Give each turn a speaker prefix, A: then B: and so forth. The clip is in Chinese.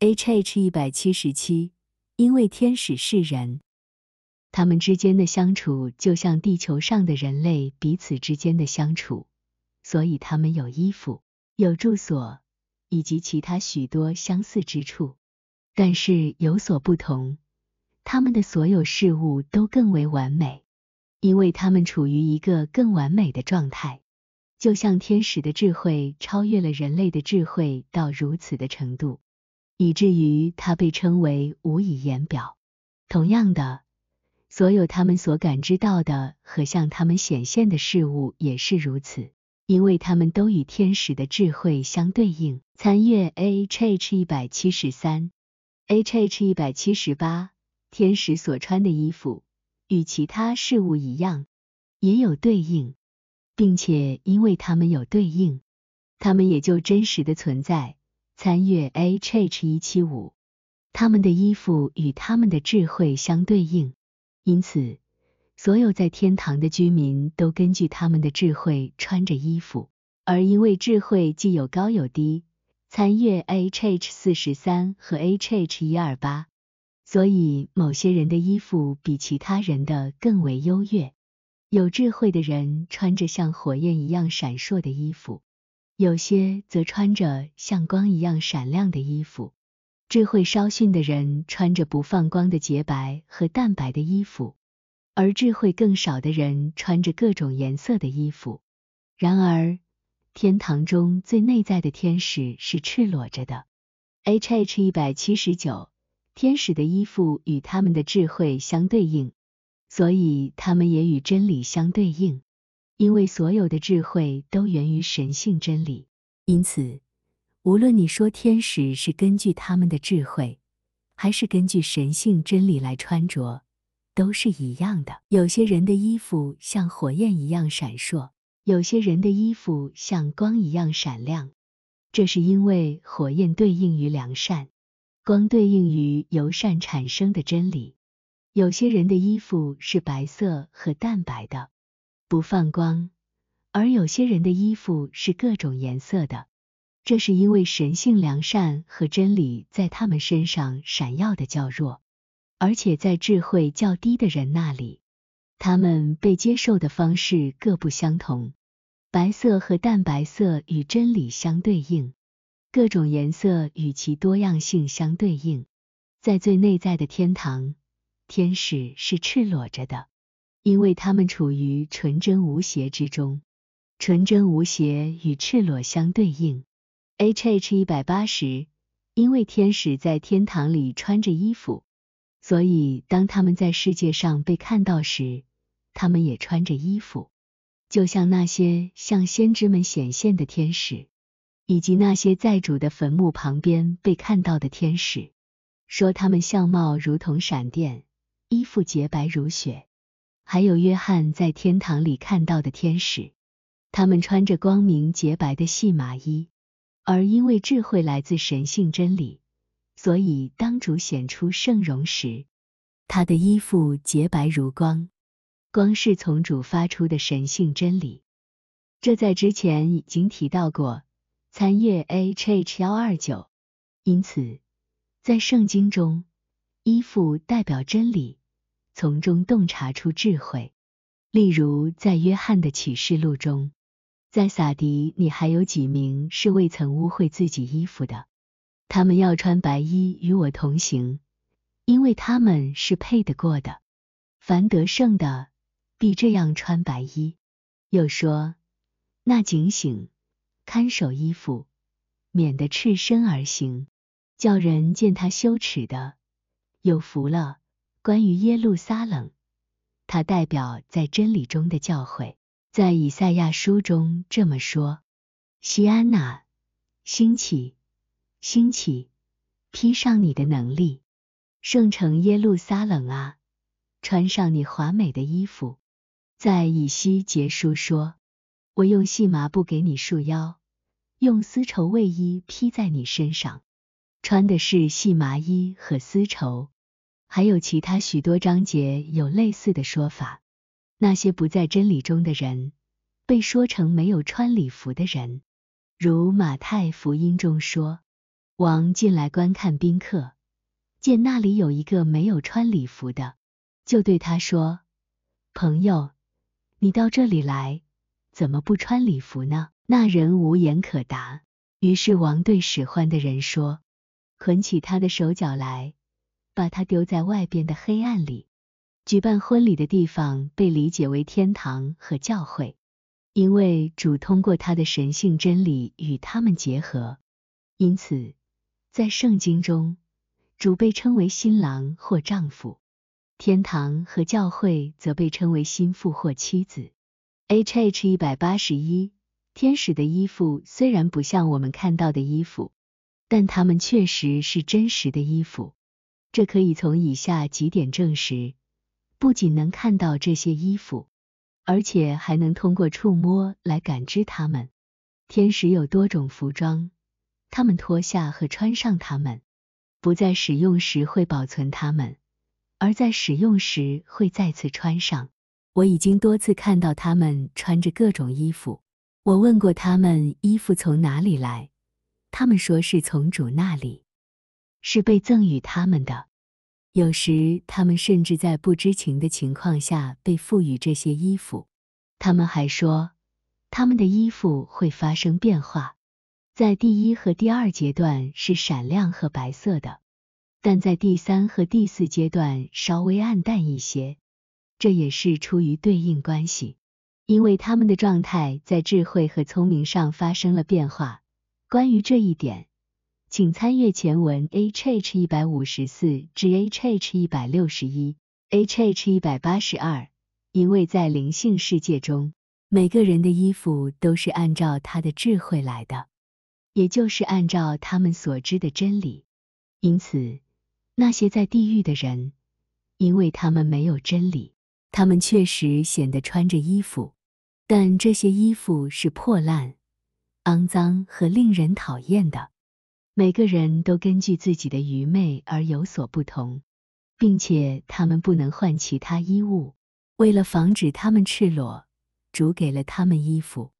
A: H H 一百七十七，因为天使是人，他们之间的相处就像地球上的人类彼此之间的相处，所以他们有衣服、有住所以及其他许多相似之处，但是有所不同。他们的所有事物都更为完美，因为他们处于一个更完美的状态，就像天使的智慧超越了人类的智慧到如此的程度。以至于它被称为无以言表。同样的，所有他们所感知到的和向他们显现的事物也是如此，因为他们都与天使的智慧相对应。参阅 A H H 一百七十三、H H 一百七十八。天使所穿的衣服与其他事物一样，也有对应，并且因为他们有对应，他们也就真实的存在。参阅 H H 一七五，他们的衣服与他们的智慧相对应，因此所有在天堂的居民都根据他们的智慧穿着衣服，而因为智慧既有高有低，参阅 H H 四十三和 H H 一二八，所以某些人的衣服比其他人的更为优越。有智慧的人穿着像火焰一样闪烁的衣服。有些则穿着像光一样闪亮的衣服，智慧稍逊的人穿着不放光的洁白和淡白的衣服，而智慧更少的人穿着各种颜色的衣服。然而，天堂中最内在的天使是赤裸着的。H H 一百七十九，天使的衣服与他们的智慧相对应，所以他们也与真理相对应。因为所有的智慧都源于神性真理，因此，无论你说天使是根据他们的智慧，还是根据神性真理来穿着，都是一样的。有些人的衣服像火焰一样闪烁，有些人的衣服像光一样闪亮，这是因为火焰对应于良善，光对应于由善产生的真理。有些人的衣服是白色和淡白的。不放光，而有些人的衣服是各种颜色的，这是因为神性良善和真理在他们身上闪耀的较弱，而且在智慧较低的人那里，他们被接受的方式各不相同。白色和淡白色与真理相对应，各种颜色与其多样性相对应。在最内在的天堂，天使是赤裸着的。因为他们处于纯真无邪之中，纯真无邪与赤裸相对应。H H 一百八十，因为天使在天堂里穿着衣服，所以当他们在世界上被看到时，他们也穿着衣服，就像那些向先知们显现的天使，以及那些在主的坟墓旁边被看到的天使，说他们相貌如同闪电，衣服洁白如雪。还有约翰在天堂里看到的天使，他们穿着光明洁白的细麻衣，而因为智慧来自神性真理，所以当主显出圣容时，他的衣服洁白如光。光是从主发出的神性真理，这在之前已经提到过。参阅 H H 幺二九。因此，在圣经中，衣服代表真理。从中洞察出智慧，例如在约翰的启示录中，在撒迪，你还有几名是未曾污秽自己衣服的？他们要穿白衣与我同行，因为他们是配得过的。凡得胜的，必这样穿白衣。又说，那警醒看守衣服，免得赤身而行，叫人见他羞耻的，有福了。关于耶路撒冷，它代表在真理中的教诲。在以赛亚书中这么说：“西安娜，兴起，兴起，披上你的能力，圣城耶路撒冷啊，穿上你华美的衣服。”在以西结书说：“我用细麻布给你束腰，用丝绸卫衣披在你身上，穿的是细麻衣和丝绸。”还有其他许多章节有类似的说法。那些不在真理中的人，被说成没有穿礼服的人，如马太福音中说：“王进来观看宾客，见那里有一个没有穿礼服的，就对他说：“朋友，你到这里来，怎么不穿礼服呢？”那人无言可答。于是王对使唤的人说：“捆起他的手脚来，把他丢在外边的黑暗里。”举办婚礼的地方被理解为天堂和教会，因为主通过他的神性真理与他们结合，因此在圣经中，主被称为新郎或丈夫，天堂和教会则被称为心腹或妻子。H H 一百八十一，天使的衣服虽然不像我们看到的衣服，但它们确实是真实的衣服，这可以从以下几点证实。不仅能看到这些衣服，而且还能通过触摸来感知它们。天使有多种服装，他们脱下和穿上它们，不在使用时会保存它们，而在使用时会再次穿上。我已经多次看到他们穿着各种衣服。我问过他们衣服从哪里来，他们说是从主那里，是被赠予他们的。有时，他们甚至在不知情的情况下被赋予这些衣服。他们还说，他们的衣服会发生变化，在第一和第二阶段是闪亮和白色的，但在第三和第四阶段稍微暗淡一些。这也是出于对应关系，因为他们的状态在智慧和聪明上发生了变化。关于这一点。请参阅前文 H H 一百五十四至 H H 一百六十一 H H 一百八十二。因为在灵性世界中，每个人的衣服都是按照他的智慧来的，也就是按照他们所知的真理。因此，那些在地狱的人，因为他们没有真理，他们确实显得穿着衣服，但这些衣服是破烂、肮脏和令人讨厌的。每个人都根据自己的愚昧而有所不同，并且他们不能换其他衣物。为了防止他们赤裸，主给了他们衣服。